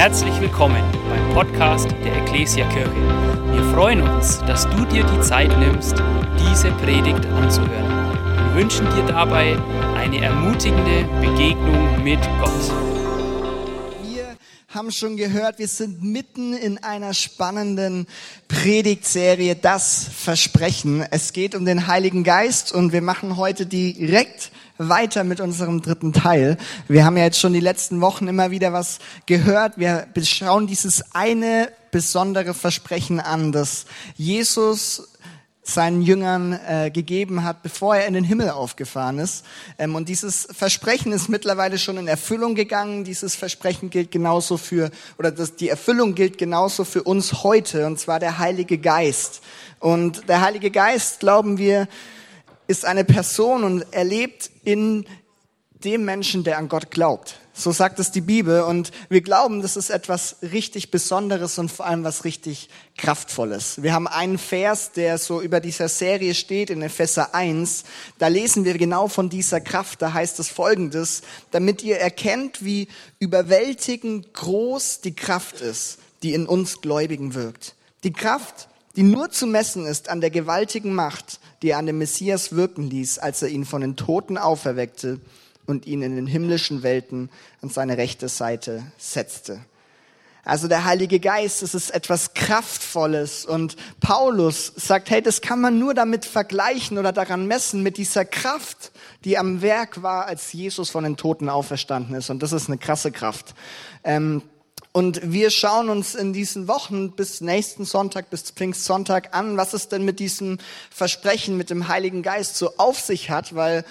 Herzlich willkommen beim Podcast der Ecclesia Kirche. Wir freuen uns, dass du dir die Zeit nimmst, diese Predigt anzuhören. Wir wünschen dir dabei eine ermutigende Begegnung mit Gott. Wir haben schon gehört, wir sind mitten in einer spannenden Predigtserie, das Versprechen. Es geht um den Heiligen Geist und wir machen heute direkt weiter mit unserem dritten Teil. Wir haben ja jetzt schon die letzten Wochen immer wieder was gehört. Wir schauen dieses eine besondere Versprechen an, das Jesus seinen Jüngern äh, gegeben hat, bevor er in den Himmel aufgefahren ist. Ähm, und dieses Versprechen ist mittlerweile schon in Erfüllung gegangen. Dieses Versprechen gilt genauso für, oder das, die Erfüllung gilt genauso für uns heute, und zwar der Heilige Geist. Und der Heilige Geist, glauben wir, ist eine Person und er lebt in dem Menschen, der an Gott glaubt. So sagt es die Bibel und wir glauben, das ist etwas richtig Besonderes und vor allem was richtig Kraftvolles. Wir haben einen Vers, der so über dieser Serie steht in Epheser 1. Da lesen wir genau von dieser Kraft. Da heißt es folgendes, damit ihr erkennt, wie überwältigend groß die Kraft ist, die in uns Gläubigen wirkt. Die Kraft, die nur zu messen ist an der gewaltigen Macht, die er an dem Messias wirken ließ, als er ihn von den Toten auferweckte und ihn in den himmlischen Welten an seine rechte Seite setzte. Also der Heilige Geist, das ist etwas Kraftvolles. Und Paulus sagt, hey, das kann man nur damit vergleichen oder daran messen, mit dieser Kraft, die am Werk war, als Jesus von den Toten auferstanden ist. Und das ist eine krasse Kraft. Ähm, und wir schauen uns in diesen Wochen bis nächsten Sonntag, bis Pfingstsonntag an, was es denn mit diesem Versprechen mit dem Heiligen Geist so auf sich hat, weil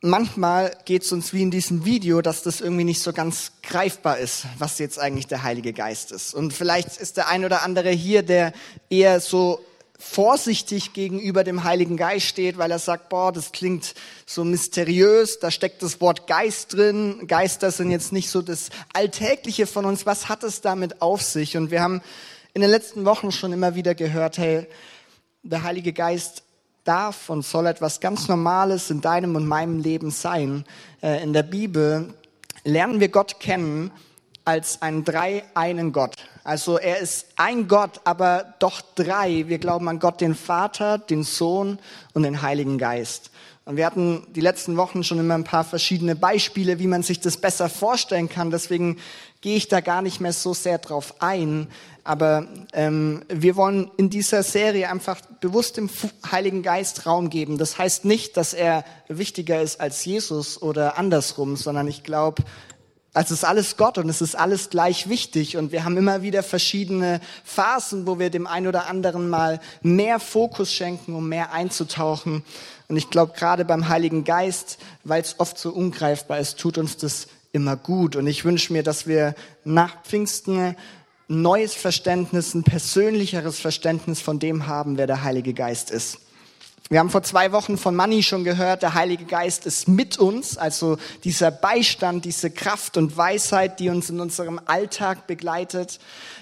manchmal geht es uns wie in diesem Video, dass das irgendwie nicht so ganz greifbar ist, was jetzt eigentlich der Heilige Geist ist. Und vielleicht ist der ein oder andere hier, der eher so vorsichtig gegenüber dem Heiligen Geist steht, weil er sagt, boah, das klingt so mysteriös, da steckt das Wort Geist drin. Geister sind jetzt nicht so das Alltägliche von uns. Was hat es damit auf sich? Und wir haben in den letzten Wochen schon immer wieder gehört, hey, der Heilige Geist darf und soll etwas ganz Normales in deinem und meinem Leben sein. Äh, in der Bibel lernen wir Gott kennen als einen dreieinen Gott. Also er ist ein Gott, aber doch drei. Wir glauben an Gott, den Vater, den Sohn und den Heiligen Geist. Und wir hatten die letzten Wochen schon immer ein paar verschiedene Beispiele, wie man sich das besser vorstellen kann. Deswegen gehe ich da gar nicht mehr so sehr drauf ein. Aber ähm, wir wollen in dieser Serie einfach bewusst dem Heiligen Geist Raum geben. Das heißt nicht, dass er wichtiger ist als Jesus oder andersrum, sondern ich glaube, es ist alles Gott und es ist alles gleich wichtig und wir haben immer wieder verschiedene Phasen, wo wir dem einen oder anderen mal mehr Fokus schenken, um mehr einzutauchen. Und ich glaube, gerade beim Heiligen Geist, weil es oft so ungreifbar ist, tut uns das immer gut. Und ich wünsche mir, dass wir nach Pfingsten ein neues Verständnis, ein persönlicheres Verständnis von dem haben, wer der Heilige Geist ist. Wir haben vor zwei Wochen von Manni schon gehört, der Heilige Geist ist mit uns, also dieser Beistand, diese Kraft und Weisheit, die uns in unserem Alltag begleitet.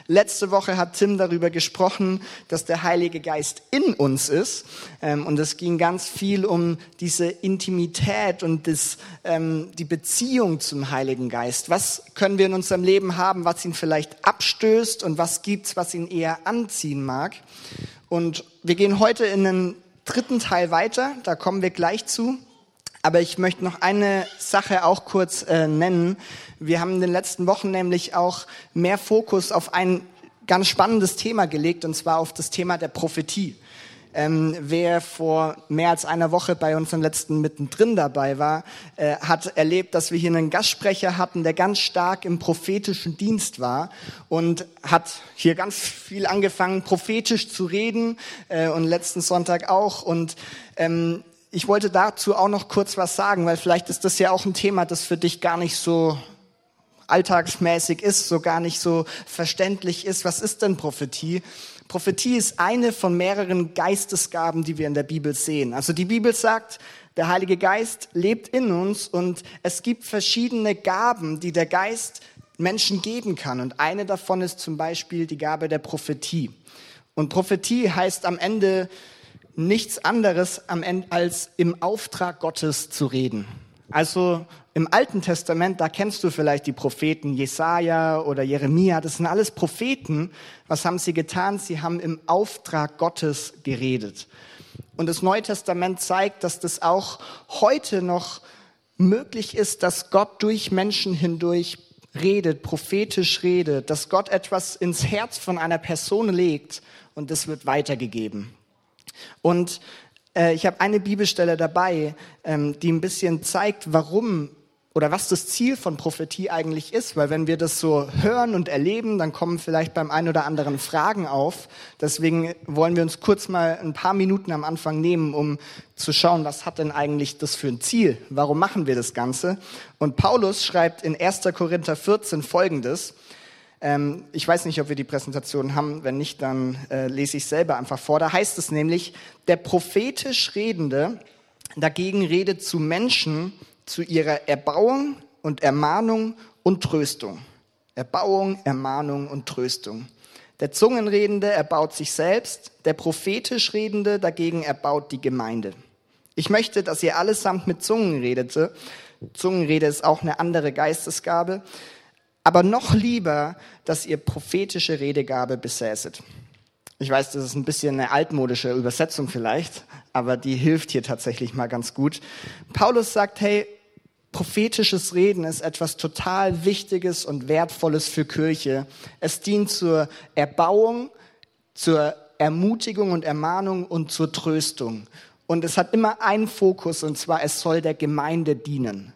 Letzte Woche hat Tim darüber gesprochen, dass der Heilige Geist in uns ist. Ähm, und es ging ganz viel um diese Intimität und das, ähm, die Beziehung zum Heiligen Geist. Was können wir in unserem Leben haben, was ihn vielleicht abstößt und was gibt's, was ihn eher anziehen mag? Und wir gehen heute in einen dritten Teil weiter, da kommen wir gleich zu. Aber ich möchte noch eine Sache auch kurz äh, nennen. Wir haben in den letzten Wochen nämlich auch mehr Fokus auf ein ganz spannendes Thema gelegt, und zwar auf das Thema der Prophetie. Ähm, wer vor mehr als einer Woche bei unserem letzten mittendrin dabei war, äh, hat erlebt, dass wir hier einen Gastsprecher hatten, der ganz stark im prophetischen Dienst war und hat hier ganz viel angefangen, prophetisch zu reden äh, und letzten Sonntag auch. Und ähm, ich wollte dazu auch noch kurz was sagen, weil vielleicht ist das ja auch ein Thema, das für dich gar nicht so alltagsmäßig ist, so gar nicht so verständlich ist. Was ist denn Prophetie? Prophetie ist eine von mehreren Geistesgaben, die wir in der Bibel sehen. Also die Bibel sagt, der Heilige Geist lebt in uns und es gibt verschiedene Gaben, die der Geist Menschen geben kann. Und eine davon ist zum Beispiel die Gabe der Prophetie. Und Prophetie heißt am Ende nichts anderes als im Auftrag Gottes zu reden. Also im Alten Testament, da kennst du vielleicht die Propheten Jesaja oder Jeremia. Das sind alles Propheten. Was haben sie getan? Sie haben im Auftrag Gottes geredet. Und das Neue Testament zeigt, dass das auch heute noch möglich ist, dass Gott durch Menschen hindurch redet, prophetisch redet, dass Gott etwas ins Herz von einer Person legt und das wird weitergegeben. Und äh, ich habe eine Bibelstelle dabei, ähm, die ein bisschen zeigt, warum oder was das Ziel von Prophetie eigentlich ist, weil wenn wir das so hören und erleben, dann kommen vielleicht beim einen oder anderen Fragen auf. Deswegen wollen wir uns kurz mal ein paar Minuten am Anfang nehmen, um zu schauen, was hat denn eigentlich das für ein Ziel? Warum machen wir das Ganze? Und Paulus schreibt in 1. Korinther 14 Folgendes. Ähm, ich weiß nicht, ob wir die Präsentation haben. Wenn nicht, dann äh, lese ich selber einfach vor. Da heißt es nämlich, der prophetisch Redende dagegen redet zu Menschen, zu ihrer Erbauung und Ermahnung und Tröstung. Erbauung, Ermahnung und Tröstung. Der Zungenredende erbaut sich selbst, der prophetisch Redende dagegen erbaut die Gemeinde. Ich möchte, dass ihr allesamt mit Zungen redete. Zungenrede ist auch eine andere Geistesgabe. Aber noch lieber, dass ihr prophetische Redegabe besäßet. Ich weiß, das ist ein bisschen eine altmodische Übersetzung vielleicht, aber die hilft hier tatsächlich mal ganz gut. Paulus sagt, hey, prophetisches Reden ist etwas total Wichtiges und Wertvolles für Kirche. Es dient zur Erbauung, zur Ermutigung und Ermahnung und zur Tröstung. Und es hat immer einen Fokus, und zwar, es soll der Gemeinde dienen.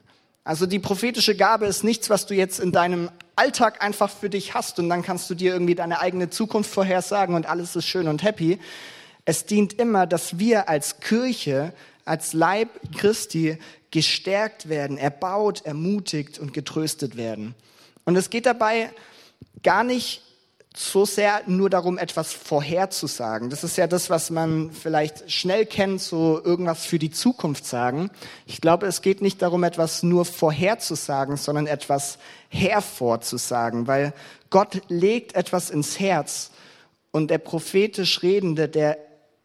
Also die prophetische Gabe ist nichts, was du jetzt in deinem Alltag einfach für dich hast und dann kannst du dir irgendwie deine eigene Zukunft vorhersagen und alles ist schön und happy. Es dient immer, dass wir als Kirche, als Leib Christi gestärkt werden, erbaut, ermutigt und getröstet werden. Und es geht dabei gar nicht so sehr nur darum, etwas vorherzusagen. Das ist ja das, was man vielleicht schnell kennt, so irgendwas für die Zukunft sagen. Ich glaube, es geht nicht darum, etwas nur vorherzusagen, sondern etwas hervorzusagen, weil Gott legt etwas ins Herz und der prophetisch Redende, der,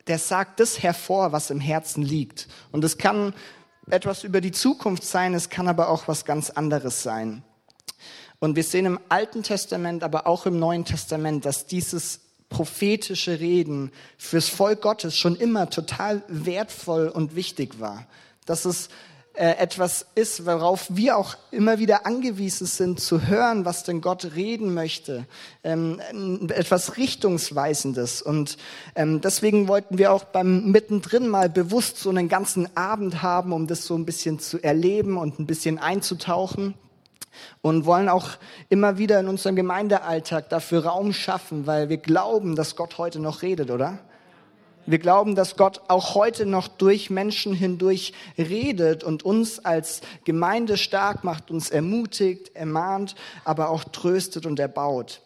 der sagt das hervor, was im Herzen liegt. Und es kann etwas über die Zukunft sein, es kann aber auch was ganz anderes sein. Und wir sehen im Alten Testament, aber auch im Neuen Testament, dass dieses prophetische Reden fürs Volk Gottes schon immer total wertvoll und wichtig war. Dass es äh, etwas ist, worauf wir auch immer wieder angewiesen sind, zu hören, was denn Gott reden möchte. Ähm, etwas Richtungsweisendes. Und ähm, deswegen wollten wir auch beim Mittendrin mal bewusst so einen ganzen Abend haben, um das so ein bisschen zu erleben und ein bisschen einzutauchen und wollen auch immer wieder in unserem Gemeindealltag dafür Raum schaffen, weil wir glauben, dass Gott heute noch redet, oder? Wir glauben, dass Gott auch heute noch durch Menschen hindurch redet und uns als Gemeinde stark macht, uns ermutigt, ermahnt, aber auch tröstet und erbaut.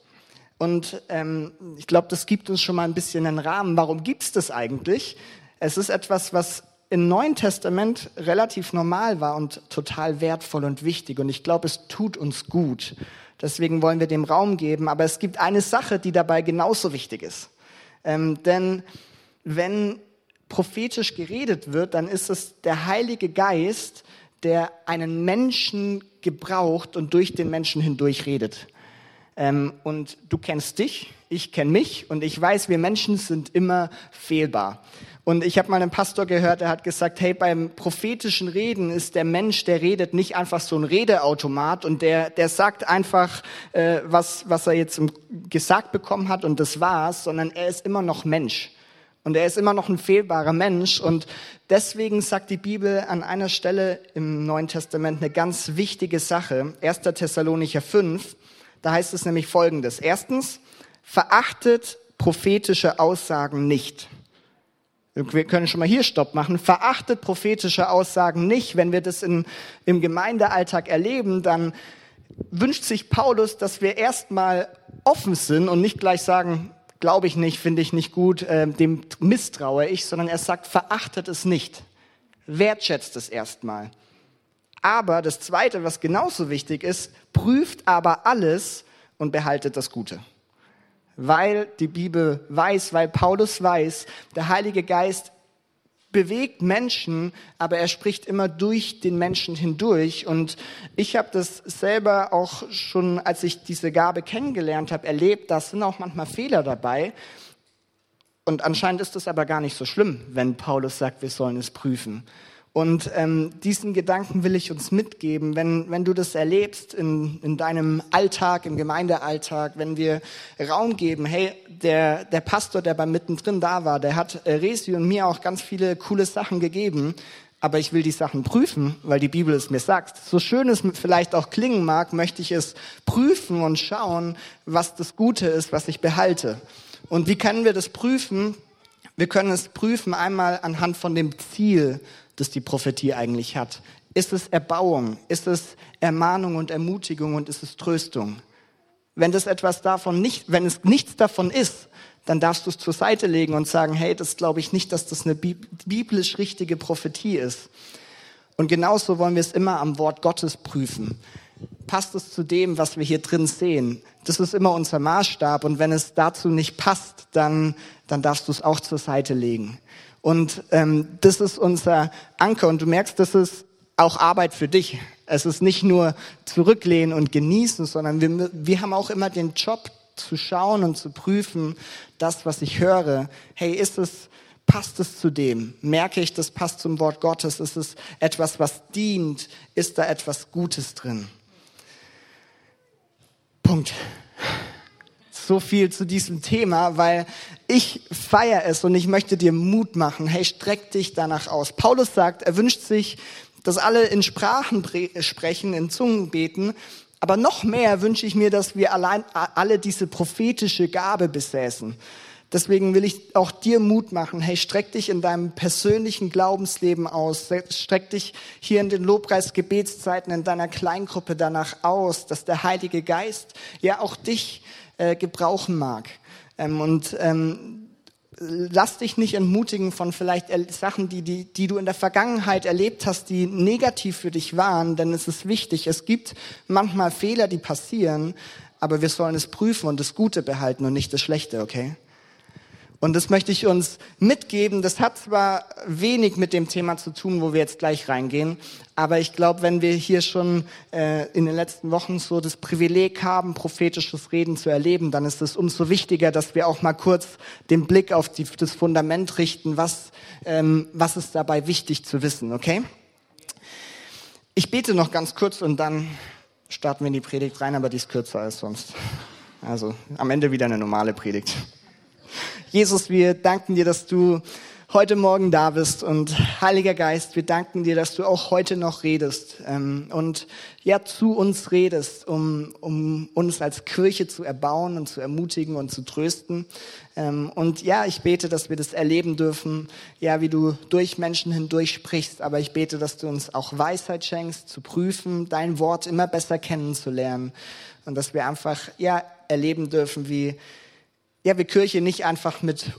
Und ähm, ich glaube, das gibt uns schon mal ein bisschen einen Rahmen. Warum gibt's das eigentlich? Es ist etwas, was im Neuen Testament relativ normal war und total wertvoll und wichtig. Und ich glaube, es tut uns gut. Deswegen wollen wir dem Raum geben. Aber es gibt eine Sache, die dabei genauso wichtig ist. Ähm, denn wenn prophetisch geredet wird, dann ist es der Heilige Geist, der einen Menschen gebraucht und durch den Menschen hindurch redet. Ähm, und du kennst dich, ich kenne mich und ich weiß, wir Menschen sind immer fehlbar. Und ich habe mal einen Pastor gehört, der hat gesagt, hey, beim prophetischen Reden ist der Mensch, der redet nicht einfach so ein Redeautomat und der, der sagt einfach, äh, was, was er jetzt gesagt bekommen hat und das war's, sondern er ist immer noch Mensch. Und er ist immer noch ein fehlbarer Mensch. Und deswegen sagt die Bibel an einer Stelle im Neuen Testament eine ganz wichtige Sache. 1. Thessalonicher 5. Da heißt es nämlich Folgendes. Erstens, verachtet prophetische Aussagen nicht. Wir können schon mal hier Stopp machen. Verachtet prophetische Aussagen nicht. Wenn wir das in, im Gemeindealltag erleben, dann wünscht sich Paulus, dass wir erstmal offen sind und nicht gleich sagen, glaube ich nicht, finde ich nicht gut, äh, dem misstraue ich, sondern er sagt, verachtet es nicht. Wertschätzt es erstmal. Aber das Zweite, was genauso wichtig ist, prüft aber alles und behaltet das Gute weil die Bibel weiß, weil Paulus weiß, der Heilige Geist bewegt Menschen, aber er spricht immer durch den Menschen hindurch. Und ich habe das selber auch schon, als ich diese Gabe kennengelernt habe, erlebt. Da sind auch manchmal Fehler dabei. Und anscheinend ist es aber gar nicht so schlimm, wenn Paulus sagt, wir sollen es prüfen. Und ähm, diesen Gedanken will ich uns mitgeben, wenn, wenn du das erlebst in, in deinem Alltag, im Gemeindealltag, wenn wir Raum geben, hey, der, der Pastor, der beim mittendrin da war, der hat äh, Resi und mir auch ganz viele coole Sachen gegeben, aber ich will die Sachen prüfen, weil die Bibel es mir sagt. So schön es vielleicht auch klingen mag, möchte ich es prüfen und schauen, was das Gute ist, was ich behalte. Und wie können wir das prüfen? Wir können es prüfen einmal anhand von dem Ziel, das die Prophetie eigentlich hat. Ist es Erbauung? Ist es Ermahnung und Ermutigung und ist es Tröstung? Wenn das etwas davon nicht, wenn es nichts davon ist, dann darfst du es zur Seite legen und sagen, hey, das glaube ich nicht, dass das eine biblisch richtige Prophetie ist. Und genauso wollen wir es immer am Wort Gottes prüfen. Passt es zu dem, was wir hier drin sehen? Das ist immer unser Maßstab. Und wenn es dazu nicht passt, dann, dann darfst du es auch zur Seite legen. Und ähm, das ist unser Anker. Und du merkst, das ist auch Arbeit für dich. Es ist nicht nur zurücklehnen und genießen, sondern wir, wir haben auch immer den Job zu schauen und zu prüfen, das, was ich höre. Hey, ist es, passt es zu dem? Merke ich, das passt zum Wort Gottes? Ist es etwas, was dient? Ist da etwas Gutes drin? Punkt so viel zu diesem Thema, weil ich feiere es und ich möchte dir Mut machen. Hey, streck dich danach aus. Paulus sagt, er wünscht sich, dass alle in Sprachen sprechen, in Zungen beten. Aber noch mehr wünsche ich mir, dass wir allein alle diese prophetische Gabe besäßen. Deswegen will ich auch dir Mut machen. Hey, streck dich in deinem persönlichen Glaubensleben aus. Streck dich hier in den Lobpreis-Gebetszeiten in deiner Kleingruppe danach aus, dass der Heilige Geist ja auch dich äh, gebrauchen mag. Ähm, und ähm, lass dich nicht entmutigen von vielleicht Sachen, die, die, die du in der Vergangenheit erlebt hast, die negativ für dich waren, denn es ist wichtig. Es gibt manchmal Fehler, die passieren, aber wir sollen es prüfen und das Gute behalten und nicht das Schlechte, okay? Und das möchte ich uns mitgeben. Das hat zwar wenig mit dem Thema zu tun, wo wir jetzt gleich reingehen, aber ich glaube, wenn wir hier schon äh, in den letzten Wochen so das Privileg haben, prophetisches Reden zu erleben, dann ist es umso wichtiger, dass wir auch mal kurz den Blick auf die, das Fundament richten, was, ähm, was ist dabei wichtig zu wissen, okay? Ich bete noch ganz kurz und dann starten wir in die Predigt rein, aber die ist kürzer als sonst. Also am Ende wieder eine normale Predigt. Jesus, wir danken dir, dass du heute Morgen da bist und Heiliger Geist, wir danken dir, dass du auch heute noch redest ähm, und ja zu uns redest, um, um uns als Kirche zu erbauen und zu ermutigen und zu trösten. Ähm, und ja, ich bete, dass wir das erleben dürfen, ja, wie du durch Menschen hindurch sprichst, aber ich bete, dass du uns auch Weisheit schenkst, zu prüfen, dein Wort immer besser kennenzulernen und dass wir einfach ja erleben dürfen, wie ja, wir Kirche nicht einfach mit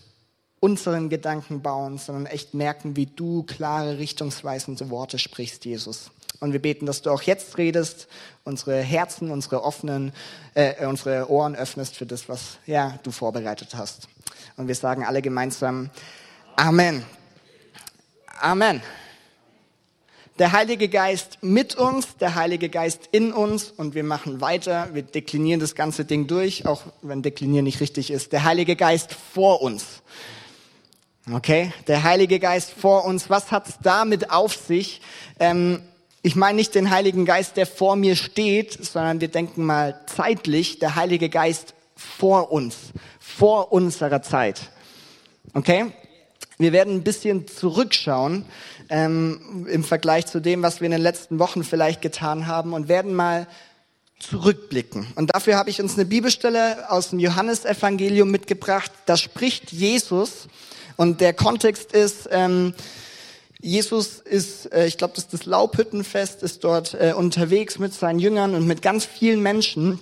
unseren Gedanken bauen, sondern echt merken, wie du klare, richtungsweisende Worte sprichst, Jesus. Und wir beten, dass du auch jetzt redest, unsere Herzen, unsere offenen, äh, unsere Ohren öffnest für das, was ja du vorbereitet hast. Und wir sagen alle gemeinsam Amen. Amen der Heilige Geist mit uns, der Heilige Geist in uns und wir machen weiter. Wir deklinieren das ganze Ding durch, auch wenn deklinieren nicht richtig ist. Der Heilige Geist vor uns. Okay, der Heilige Geist vor uns. Was hat's damit auf sich? Ähm, ich meine nicht den Heiligen Geist, der vor mir steht, sondern wir denken mal zeitlich, der Heilige Geist vor uns, vor unserer Zeit. Okay? Wir werden ein bisschen zurückschauen ähm, im Vergleich zu dem, was wir in den letzten Wochen vielleicht getan haben und werden mal zurückblicken. Und dafür habe ich uns eine Bibelstelle aus dem Johannesevangelium mitgebracht. Da spricht Jesus und der Kontext ist, ähm, Jesus ist, äh, ich glaube, das ist das Laubhüttenfest, ist dort äh, unterwegs mit seinen Jüngern und mit ganz vielen Menschen.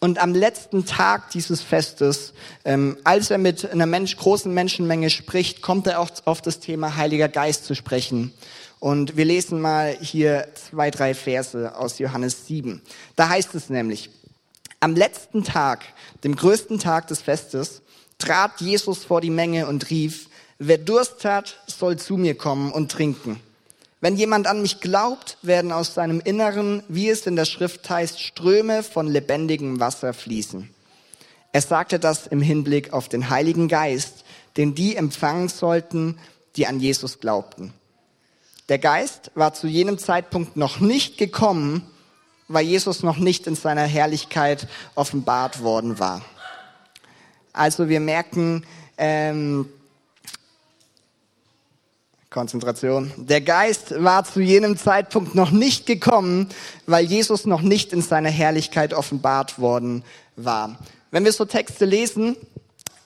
Und am letzten Tag dieses Festes, ähm, als er mit einer Mensch, großen Menschenmenge spricht, kommt er auch auf das Thema Heiliger Geist zu sprechen. Und wir lesen mal hier zwei, drei Verse aus Johannes 7. Da heißt es nämlich, am letzten Tag, dem größten Tag des Festes, trat Jesus vor die Menge und rief, Wer Durst hat, soll zu mir kommen und trinken. Wenn jemand an mich glaubt, werden aus seinem Inneren, wie es in der Schrift heißt, Ströme von lebendigem Wasser fließen. Er sagte das im Hinblick auf den Heiligen Geist, den die empfangen sollten, die an Jesus glaubten. Der Geist war zu jenem Zeitpunkt noch nicht gekommen, weil Jesus noch nicht in seiner Herrlichkeit offenbart worden war. Also wir merken, ähm, Konzentration. Der Geist war zu jenem Zeitpunkt noch nicht gekommen, weil Jesus noch nicht in seiner Herrlichkeit offenbart worden war. Wenn wir so Texte lesen,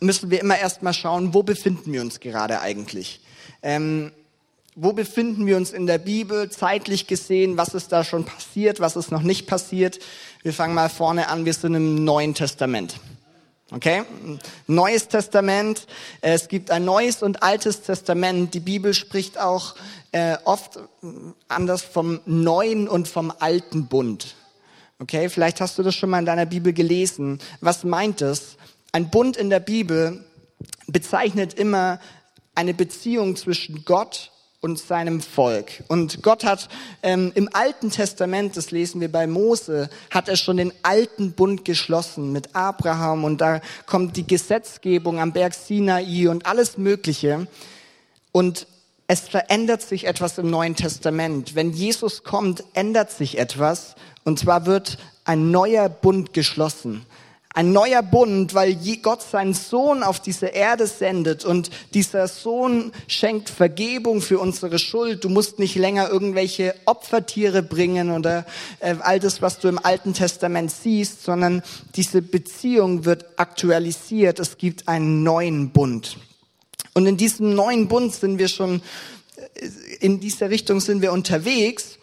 müssen wir immer erstmal schauen, wo befinden wir uns gerade eigentlich? Ähm, wo befinden wir uns in der Bibel, zeitlich gesehen? Was ist da schon passiert? Was ist noch nicht passiert? Wir fangen mal vorne an. Wir sind im Neuen Testament. Okay? Neues Testament. Es gibt ein neues und altes Testament. Die Bibel spricht auch äh, oft anders vom neuen und vom alten Bund. Okay? Vielleicht hast du das schon mal in deiner Bibel gelesen. Was meint es? Ein Bund in der Bibel bezeichnet immer eine Beziehung zwischen Gott und seinem Volk. Und Gott hat ähm, im Alten Testament, das lesen wir bei Mose, hat er schon den alten Bund geschlossen mit Abraham und da kommt die Gesetzgebung am Berg Sinai und alles Mögliche. Und es verändert sich etwas im Neuen Testament. Wenn Jesus kommt, ändert sich etwas und zwar wird ein neuer Bund geschlossen. Ein neuer Bund, weil Gott seinen Sohn auf diese Erde sendet und dieser Sohn schenkt Vergebung für unsere Schuld. Du musst nicht länger irgendwelche Opfertiere bringen oder äh, all das, was du im Alten Testament siehst, sondern diese Beziehung wird aktualisiert. Es gibt einen neuen Bund. Und in diesem neuen Bund sind wir schon, äh, in dieser Richtung sind wir unterwegs.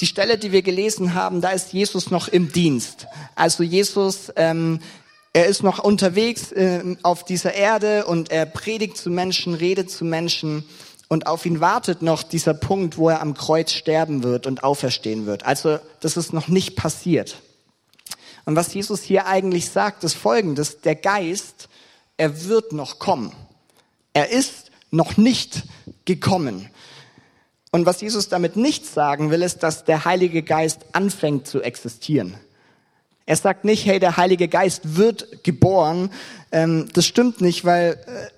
Die Stelle, die wir gelesen haben, da ist Jesus noch im Dienst. Also Jesus, ähm, er ist noch unterwegs äh, auf dieser Erde und er predigt zu Menschen, redet zu Menschen und auf ihn wartet noch dieser Punkt, wo er am Kreuz sterben wird und auferstehen wird. Also das ist noch nicht passiert. Und was Jesus hier eigentlich sagt, ist folgendes. Der Geist, er wird noch kommen. Er ist noch nicht gekommen. Und was Jesus damit nicht sagen will, ist, dass der Heilige Geist anfängt zu existieren. Er sagt nicht, hey, der Heilige Geist wird geboren. Ähm, das stimmt nicht, weil äh,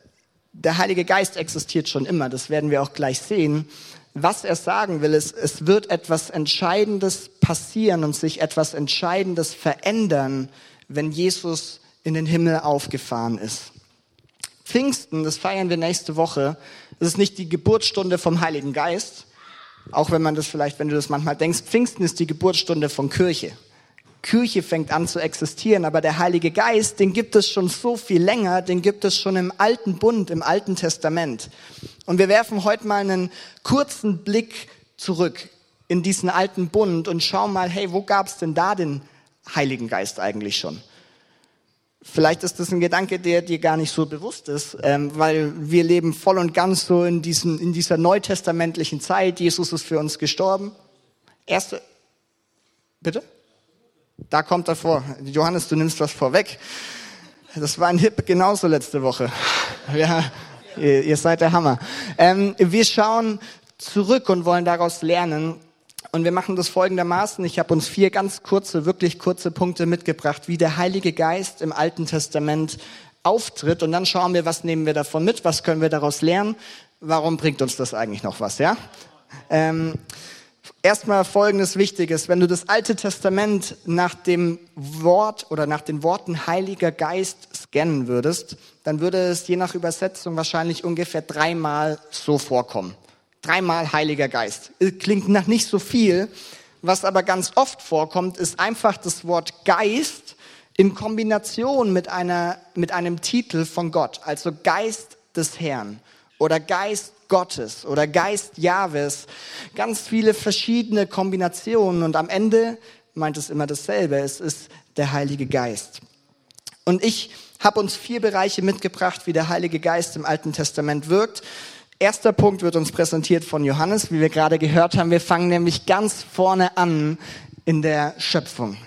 der Heilige Geist existiert schon immer. Das werden wir auch gleich sehen. Was er sagen will, ist, es wird etwas Entscheidendes passieren und sich etwas Entscheidendes verändern, wenn Jesus in den Himmel aufgefahren ist. Pfingsten, das feiern wir nächste Woche, das ist nicht die Geburtsstunde vom Heiligen Geist, auch wenn man das vielleicht, wenn du das manchmal denkst, Pfingsten ist die Geburtsstunde von Kirche. Kirche fängt an zu existieren, aber der Heilige Geist, den gibt es schon so viel länger, den gibt es schon im alten Bund, im alten Testament. Und wir werfen heute mal einen kurzen Blick zurück in diesen alten Bund und schauen mal, hey, wo gab es denn da den Heiligen Geist eigentlich schon? Vielleicht ist das ein Gedanke, der dir gar nicht so bewusst ist, ähm, weil wir leben voll und ganz so in, diesen, in dieser neutestamentlichen Zeit. Jesus ist für uns gestorben. Erste, bitte? Da kommt er vor. Johannes, du nimmst was vorweg. Das war ein Hip genauso letzte Woche. Ja, ihr, ihr seid der Hammer. Ähm, wir schauen zurück und wollen daraus lernen. Und wir machen das folgendermaßen. Ich habe uns vier ganz kurze, wirklich kurze Punkte mitgebracht, wie der Heilige Geist im Alten Testament auftritt. Und dann schauen wir, was nehmen wir davon mit, was können wir daraus lernen, warum bringt uns das eigentlich noch was, ja? Ähm, Erstmal folgendes Wichtiges. Wenn du das Alte Testament nach dem Wort oder nach den Worten Heiliger Geist scannen würdest, dann würde es je nach Übersetzung wahrscheinlich ungefähr dreimal so vorkommen. Dreimal Heiliger Geist. Klingt nach nicht so viel. Was aber ganz oft vorkommt, ist einfach das Wort Geist in Kombination mit einer, mit einem Titel von Gott. Also Geist des Herrn oder Geist Gottes oder Geist Jahwes. Ganz viele verschiedene Kombinationen und am Ende meint es immer dasselbe. Es ist der Heilige Geist. Und ich habe uns vier Bereiche mitgebracht, wie der Heilige Geist im Alten Testament wirkt. Erster Punkt wird uns präsentiert von Johannes, wie wir gerade gehört haben. Wir fangen nämlich ganz vorne an in der Schöpfung.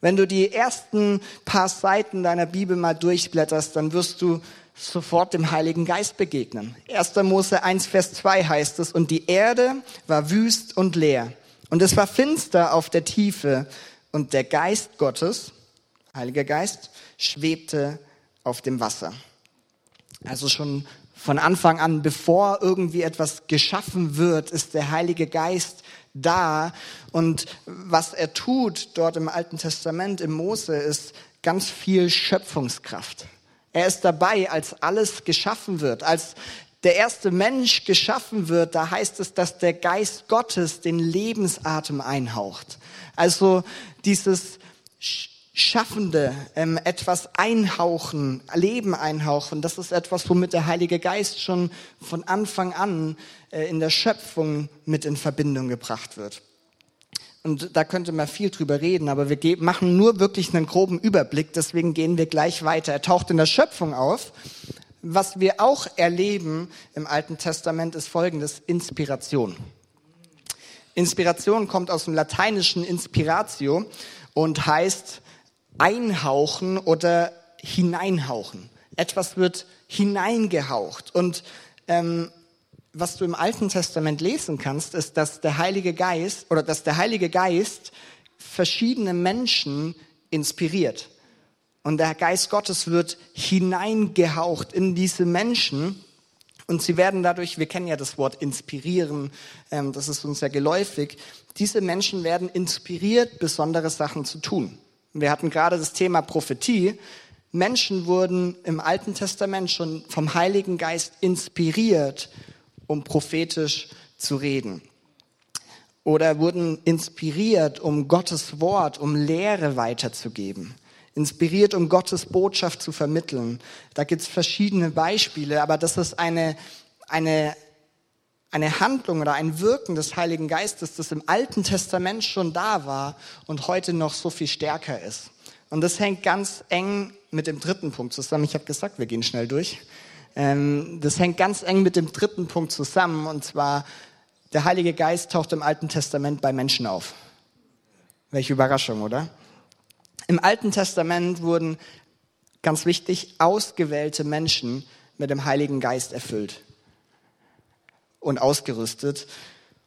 Wenn du die ersten paar Seiten deiner Bibel mal durchblätterst, dann wirst du sofort dem Heiligen Geist begegnen. 1. Mose 1, Vers 2 heißt es, und die Erde war wüst und leer. Und es war finster auf der Tiefe. Und der Geist Gottes, Heiliger Geist, schwebte auf dem Wasser. Also schon von Anfang an, bevor irgendwie etwas geschaffen wird, ist der Heilige Geist da. Und was er tut dort im Alten Testament, im Mose, ist ganz viel Schöpfungskraft. Er ist dabei, als alles geschaffen wird, als der erste Mensch geschaffen wird, da heißt es, dass der Geist Gottes den Lebensatem einhaucht. Also dieses Schaffende, ähm, etwas einhauchen, Leben einhauchen, das ist etwas, womit der Heilige Geist schon von Anfang an äh, in der Schöpfung mit in Verbindung gebracht wird. Und da könnte man viel drüber reden, aber wir machen nur wirklich einen groben Überblick, deswegen gehen wir gleich weiter. Er taucht in der Schöpfung auf. Was wir auch erleben im Alten Testament ist folgendes, Inspiration. Inspiration kommt aus dem lateinischen Inspiratio und heißt einhauchen oder hineinhauchen. Etwas wird hineingehaucht. Und ähm, was du im Alten Testament lesen kannst, ist, dass der Heilige Geist oder dass der Heilige Geist verschiedene Menschen inspiriert. Und der Geist Gottes wird hineingehaucht in diese Menschen. Und sie werden dadurch, wir kennen ja das Wort inspirieren, ähm, das ist uns ja geläufig, diese Menschen werden inspiriert, besondere Sachen zu tun. Wir hatten gerade das Thema Prophetie. Menschen wurden im Alten Testament schon vom Heiligen Geist inspiriert, um prophetisch zu reden. Oder wurden inspiriert, um Gottes Wort, um Lehre weiterzugeben. Inspiriert, um Gottes Botschaft zu vermitteln. Da gibt es verschiedene Beispiele, aber das ist eine, eine, eine Handlung oder ein Wirken des Heiligen Geistes, das im Alten Testament schon da war und heute noch so viel stärker ist. Und das hängt ganz eng mit dem dritten Punkt zusammen. Ich habe gesagt, wir gehen schnell durch. Ähm, das hängt ganz eng mit dem dritten Punkt zusammen, und zwar der Heilige Geist taucht im Alten Testament bei Menschen auf. Welche Überraschung, oder? Im Alten Testament wurden, ganz wichtig, ausgewählte Menschen mit dem Heiligen Geist erfüllt und ausgerüstet.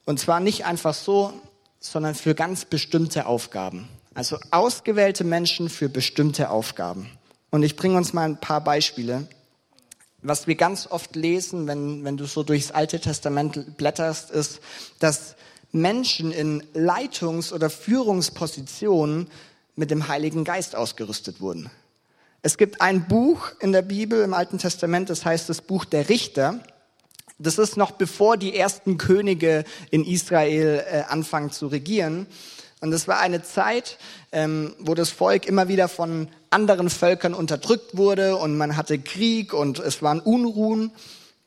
Und zwar nicht einfach so, sondern für ganz bestimmte Aufgaben. Also ausgewählte Menschen für bestimmte Aufgaben. Und ich bringe uns mal ein paar Beispiele was wir ganz oft lesen, wenn, wenn du so durchs Alte Testament blätterst, ist, dass Menschen in Leitungs- oder Führungspositionen mit dem Heiligen Geist ausgerüstet wurden. Es gibt ein Buch in der Bibel im Alten Testament, das heißt das Buch der Richter. Das ist noch bevor die ersten Könige in Israel äh, anfangen zu regieren. Und es war eine Zeit, ähm, wo das Volk immer wieder von anderen Völkern unterdrückt wurde und man hatte Krieg und es waren Unruhen.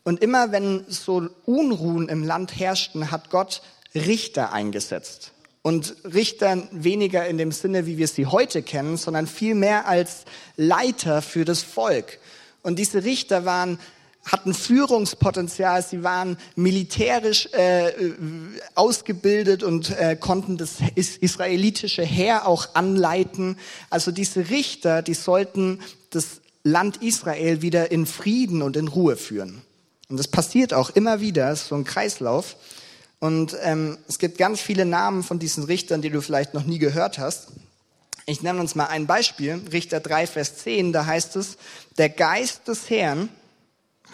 Und immer wenn so Unruhen im Land herrschten, hat Gott Richter eingesetzt. Und Richter weniger in dem Sinne, wie wir sie heute kennen, sondern vielmehr als Leiter für das Volk. Und diese Richter waren hatten Führungspotenzial, sie waren militärisch äh, ausgebildet und äh, konnten das israelitische Heer auch anleiten. Also diese Richter, die sollten das Land Israel wieder in Frieden und in Ruhe führen. Und das passiert auch immer wieder, so ein Kreislauf. Und ähm, es gibt ganz viele Namen von diesen Richtern, die du vielleicht noch nie gehört hast. Ich nenne uns mal ein Beispiel. Richter 3, Vers 10, da heißt es, der Geist des Herrn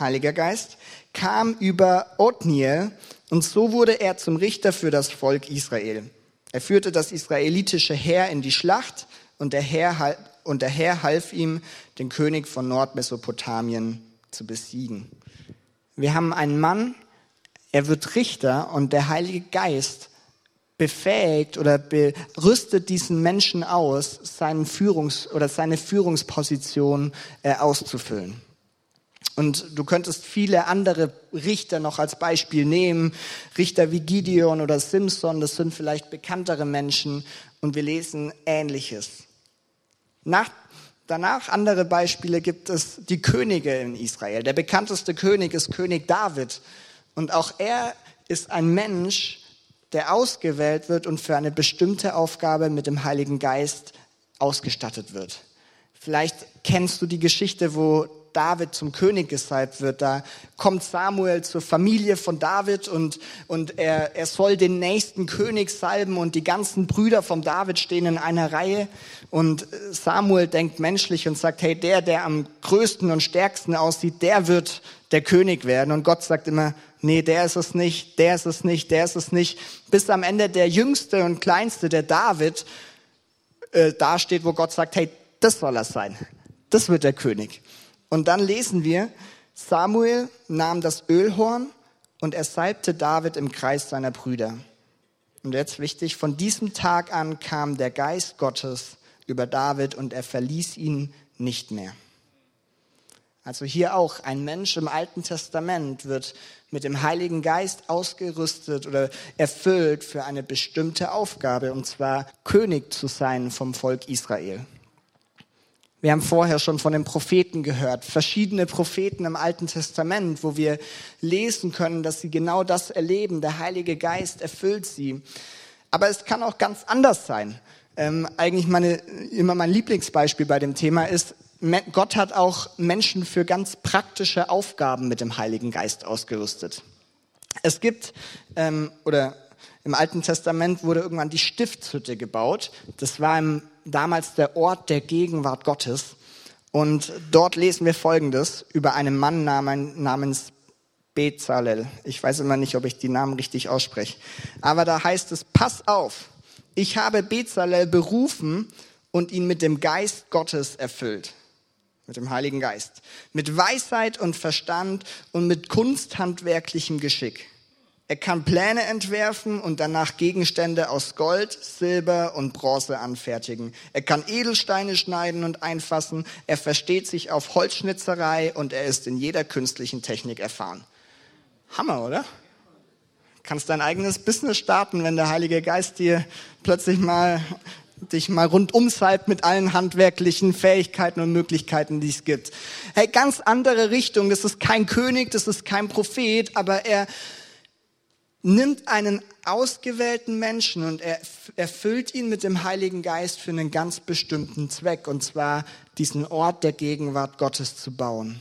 Heiliger Geist, kam über Othniel und so wurde er zum Richter für das Volk Israel. Er führte das israelitische Heer in die Schlacht und der Herr, und der Herr half ihm, den König von Nordmesopotamien zu besiegen. Wir haben einen Mann, er wird Richter und der Heilige Geist befähigt oder berüstet diesen Menschen aus, seinen Führungs- oder seine Führungsposition äh, auszufüllen. Und du könntest viele andere Richter noch als Beispiel nehmen. Richter wie Gideon oder Simson, das sind vielleicht bekanntere Menschen. Und wir lesen Ähnliches. Nach, danach andere Beispiele gibt es die Könige in Israel. Der bekannteste König ist König David. Und auch er ist ein Mensch, der ausgewählt wird und für eine bestimmte Aufgabe mit dem Heiligen Geist ausgestattet wird. Vielleicht kennst du die Geschichte, wo David zum König gesalbt wird. Da kommt Samuel zur Familie von David und, und er, er soll den nächsten König salben und die ganzen Brüder von David stehen in einer Reihe und Samuel denkt menschlich und sagt, hey, der, der am größten und stärksten aussieht, der wird der König werden. Und Gott sagt immer, nee, der ist es nicht, der ist es nicht, der ist es nicht, bis am Ende der jüngste und kleinste, der David, äh, dasteht, wo Gott sagt, hey, das soll er sein. Das wird der König. Und dann lesen wir, Samuel nahm das Ölhorn und er salbte David im Kreis seiner Brüder. Und jetzt wichtig, von diesem Tag an kam der Geist Gottes über David und er verließ ihn nicht mehr. Also hier auch ein Mensch im Alten Testament wird mit dem Heiligen Geist ausgerüstet oder erfüllt für eine bestimmte Aufgabe, und zwar König zu sein vom Volk Israel. Wir haben vorher schon von den Propheten gehört, verschiedene Propheten im Alten Testament, wo wir lesen können, dass sie genau das erleben. Der Heilige Geist erfüllt sie. Aber es kann auch ganz anders sein. Ähm, eigentlich meine, immer mein Lieblingsbeispiel bei dem Thema ist, Gott hat auch Menschen für ganz praktische Aufgaben mit dem Heiligen Geist ausgerüstet. Es gibt, ähm, oder im Alten Testament wurde irgendwann die Stiftshütte gebaut. Das war im, damals der Ort der Gegenwart Gottes. Und dort lesen wir Folgendes über einen Mann namens Bezalel. Ich weiß immer nicht, ob ich die Namen richtig ausspreche. Aber da heißt es, pass auf, ich habe Bezalel berufen und ihn mit dem Geist Gottes erfüllt mit dem Heiligen Geist, mit Weisheit und Verstand und mit kunsthandwerklichem Geschick. Er kann Pläne entwerfen und danach Gegenstände aus Gold, Silber und Bronze anfertigen. Er kann Edelsteine schneiden und einfassen. Er versteht sich auf Holzschnitzerei und er ist in jeder künstlichen Technik erfahren. Hammer, oder? Kannst dein eigenes Business starten, wenn der Heilige Geist dir plötzlich mal dich mal rundum salbt mit allen handwerklichen Fähigkeiten und Möglichkeiten, die es gibt. Hey, ganz andere Richtung. Das ist kein König, das ist kein Prophet, aber er nimmt einen ausgewählten Menschen und er erfüllt ihn mit dem Heiligen Geist für einen ganz bestimmten Zweck, und zwar diesen Ort der Gegenwart Gottes zu bauen.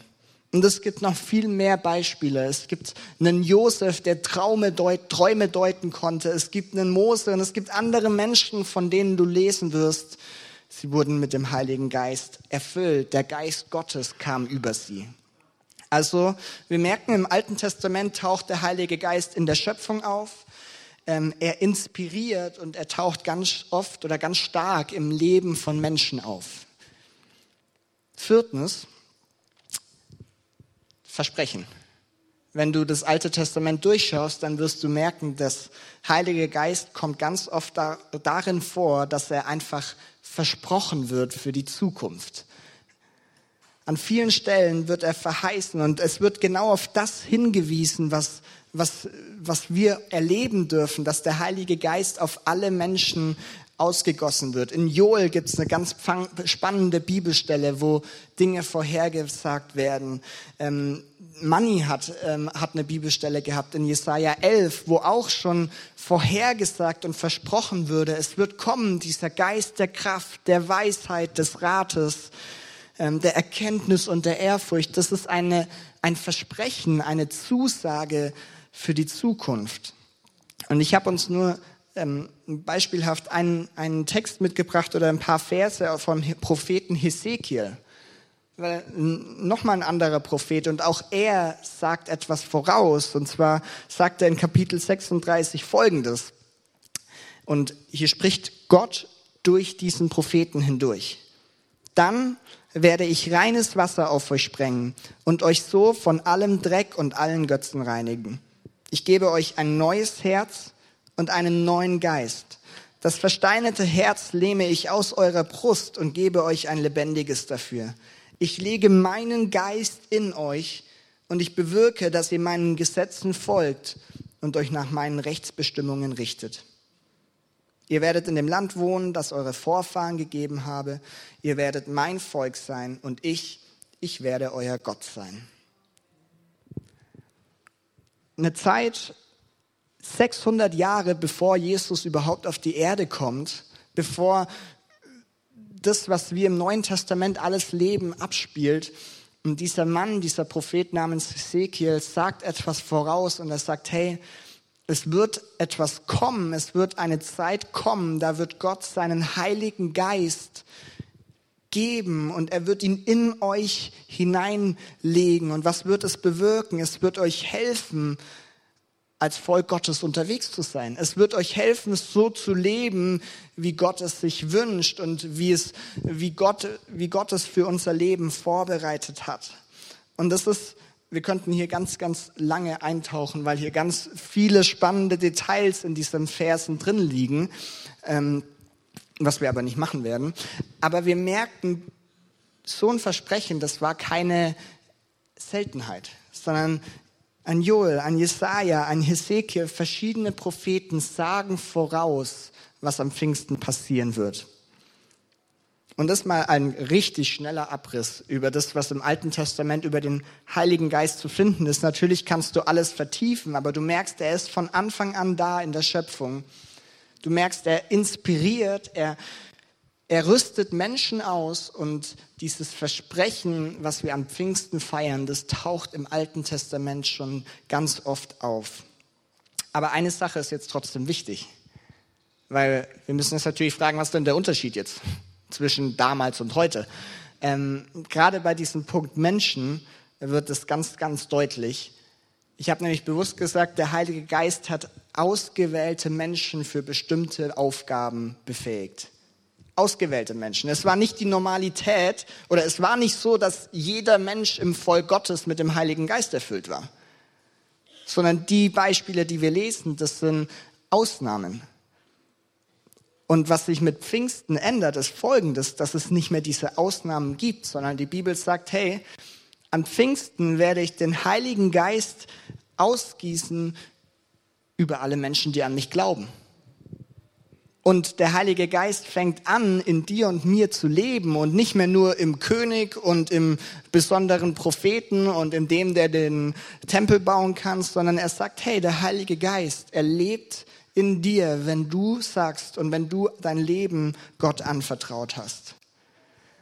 Und es gibt noch viel mehr Beispiele. Es gibt einen Josef, der Traume deut, Träume deuten konnte. Es gibt einen Mose und es gibt andere Menschen, von denen du lesen wirst. Sie wurden mit dem Heiligen Geist erfüllt. Der Geist Gottes kam über sie. Also wir merken, im Alten Testament taucht der Heilige Geist in der Schöpfung auf. Ähm, er inspiriert und er taucht ganz oft oder ganz stark im Leben von Menschen auf. Viertens, Versprechen. Wenn du das Alte Testament durchschaust, dann wirst du merken, dass Heilige Geist kommt ganz oft da, darin vor, dass er einfach versprochen wird für die Zukunft. An vielen Stellen wird er verheißen und es wird genau auf das hingewiesen, was, was, was wir erleben dürfen, dass der Heilige Geist auf alle Menschen ausgegossen wird. In Joel gibt es eine ganz spannende Bibelstelle, wo Dinge vorhergesagt werden. Ähm, Manni hat, ähm, hat eine Bibelstelle gehabt in Jesaja 11, wo auch schon vorhergesagt und versprochen würde, es wird kommen, dieser Geist der Kraft, der Weisheit, des Rates, der Erkenntnis und der Ehrfurcht. Das ist eine, ein Versprechen, eine Zusage für die Zukunft. Und ich habe uns nur ähm, beispielhaft einen, einen Text mitgebracht oder ein paar Verse vom Propheten Hesekiel. Nochmal ein anderer Prophet und auch er sagt etwas voraus. Und zwar sagt er in Kapitel 36 folgendes. Und hier spricht Gott durch diesen Propheten hindurch. Dann werde ich reines Wasser auf euch sprengen und euch so von allem Dreck und allen Götzen reinigen. Ich gebe euch ein neues Herz und einen neuen Geist. Das versteinerte Herz lehme ich aus eurer Brust und gebe euch ein lebendiges dafür. Ich lege meinen Geist in euch und ich bewirke, dass ihr meinen Gesetzen folgt und euch nach meinen Rechtsbestimmungen richtet. Ihr werdet in dem Land wohnen, das eure Vorfahren gegeben habe. Ihr werdet mein Volk sein und ich, ich werde euer Gott sein. Eine Zeit, 600 Jahre bevor Jesus überhaupt auf die Erde kommt, bevor das, was wir im Neuen Testament alles leben, abspielt, Und dieser Mann, dieser Prophet namens Ezekiel sagt etwas voraus und er sagt, hey, es wird etwas kommen, es wird eine Zeit kommen, da wird Gott seinen Heiligen Geist geben und er wird ihn in euch hineinlegen. Und was wird es bewirken? Es wird euch helfen, als Volk Gottes unterwegs zu sein. Es wird euch helfen, so zu leben, wie Gott es sich wünscht und wie es, wie Gott, wie Gott es für unser Leben vorbereitet hat. Und das ist, wir könnten hier ganz, ganz lange eintauchen, weil hier ganz viele spannende Details in diesen Versen drin liegen, ähm, was wir aber nicht machen werden. Aber wir merken, so ein Versprechen, das war keine Seltenheit, sondern an Joel, an Jesaja, an Hesekiel, verschiedene Propheten sagen voraus, was am Pfingsten passieren wird. Und das mal ein richtig schneller Abriss über das, was im Alten Testament über den Heiligen Geist zu finden ist. Natürlich kannst du alles vertiefen, aber du merkst, er ist von Anfang an da in der Schöpfung. Du merkst, er inspiriert, er er rüstet Menschen aus und dieses Versprechen, was wir am Pfingsten feiern, das taucht im Alten Testament schon ganz oft auf. Aber eine Sache ist jetzt trotzdem wichtig, weil wir müssen uns natürlich fragen, was denn der Unterschied jetzt zwischen damals und heute? Ähm, gerade bei diesem Punkt Menschen wird es ganz, ganz deutlich. Ich habe nämlich bewusst gesagt, der Heilige Geist hat ausgewählte Menschen für bestimmte Aufgaben befähigt ausgewählte Menschen. Es war nicht die Normalität oder es war nicht so, dass jeder Mensch im Volk Gottes mit dem Heiligen Geist erfüllt war, sondern die Beispiele, die wir lesen, das sind Ausnahmen. Und was sich mit Pfingsten ändert, ist folgendes, dass es nicht mehr diese Ausnahmen gibt, sondern die Bibel sagt, hey, am Pfingsten werde ich den Heiligen Geist ausgießen über alle Menschen, die an mich glauben. Und der Heilige Geist fängt an, in dir und mir zu leben und nicht mehr nur im König und im besonderen Propheten und in dem, der den Tempel bauen kann, sondern er sagt, hey, der Heilige Geist, er lebt in dir, wenn du sagst und wenn du dein Leben Gott anvertraut hast.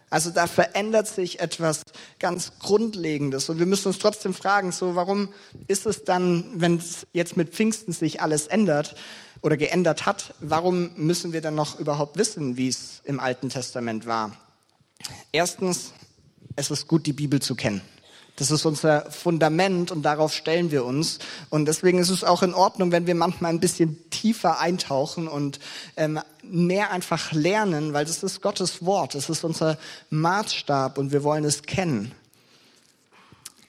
Also da verändert sich etwas ganz Grundlegendes. Und wir müssen uns trotzdem fragen, so, warum ist es dann, wenn es jetzt mit Pfingsten sich alles ändert, oder geändert hat, warum müssen wir dann noch überhaupt wissen, wie es im Alten Testament war? Erstens, es ist gut, die Bibel zu kennen. Das ist unser Fundament und darauf stellen wir uns. Und deswegen ist es auch in Ordnung, wenn wir manchmal ein bisschen tiefer eintauchen und ähm, mehr einfach lernen, weil das ist Gottes Wort, das ist unser Maßstab und wir wollen es kennen.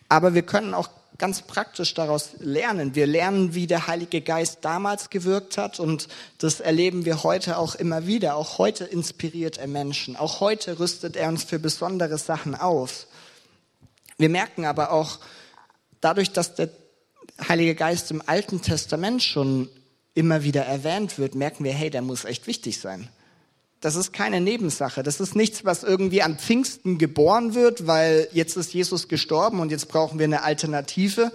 Aber wir können auch ganz praktisch daraus lernen. Wir lernen, wie der Heilige Geist damals gewirkt hat und das erleben wir heute auch immer wieder. Auch heute inspiriert er Menschen. Auch heute rüstet er uns für besondere Sachen auf. Wir merken aber auch, dadurch, dass der Heilige Geist im Alten Testament schon immer wieder erwähnt wird, merken wir, hey, der muss echt wichtig sein. Das ist keine Nebensache. Das ist nichts, was irgendwie an Pfingsten geboren wird, weil jetzt ist Jesus gestorben und jetzt brauchen wir eine Alternative.